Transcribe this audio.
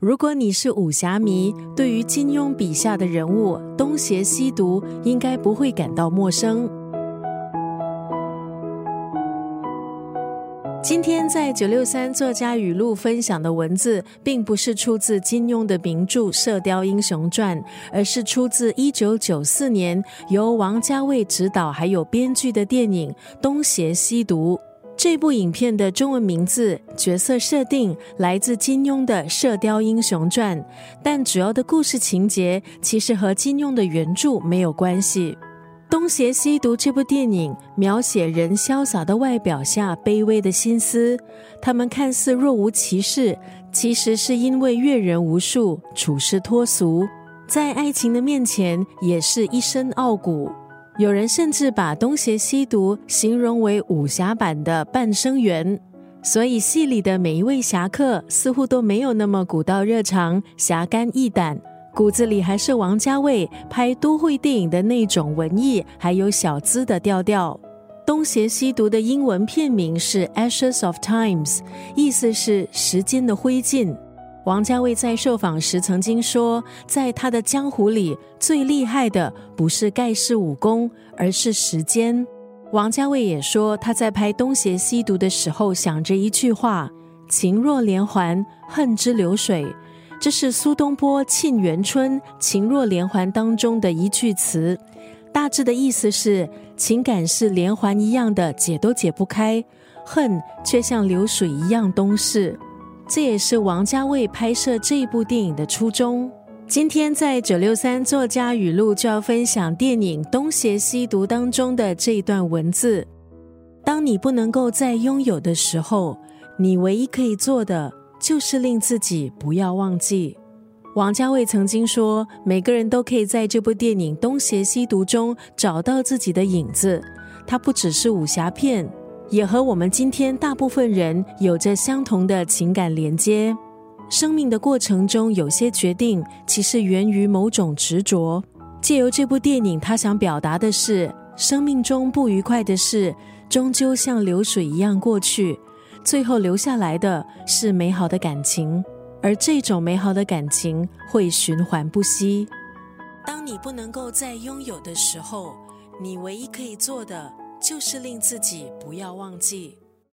如果你是武侠迷，对于金庸笔下的人物东邪西毒，应该不会感到陌生。今天在九六三作家语录分享的文字，并不是出自金庸的名著《射雕英雄传》，而是出自一九九四年由王家卫执导还有编剧的电影《东邪西毒》。这部影片的中文名字、角色设定来自金庸的《射雕英雄传》，但主要的故事情节其实和金庸的原著没有关系。《东邪西毒》这部电影描写人潇洒的外表下卑微的心思，他们看似若无其事，其实是因为阅人无数、处事脱俗，在爱情的面前也是一身傲骨。有人甚至把东邪西毒形容为武侠版的半生缘，所以戏里的每一位侠客似乎都没有那么古道热肠、侠肝义胆，骨子里还是王家卫拍都会电影的那种文艺还有小资的调调。东邪西毒的英文片名是《Ashes of Times》，意思是时间的灰烬。王家卫在受访时曾经说，在他的江湖里，最厉害的不是盖世武功，而是时间。王家卫也说，他在拍《东邪西毒》的时候，想着一句话：“情若连环，恨之流水。”这是苏东坡《沁园春·情若连环》当中的一句词，大致的意思是：情感是连环一样的，解都解不开；恨却像流水一样东逝。这也是王家卫拍摄这部电影的初衷。今天在九六三作家语录就要分享电影《东邪西毒》当中的这一段文字：当你不能够再拥有的时候，你唯一可以做的就是令自己不要忘记。王家卫曾经说，每个人都可以在这部电影《东邪西毒》中找到自己的影子。它不只是武侠片。也和我们今天大部分人有着相同的情感连接。生命的过程中，有些决定其实源于某种执着。借由这部电影，他想表达的是：生命中不愉快的事，终究像流水一样过去，最后留下来的是美好的感情，而这种美好的感情会循环不息。当你不能够再拥有的时候，你唯一可以做的。就是令自己不要忘记。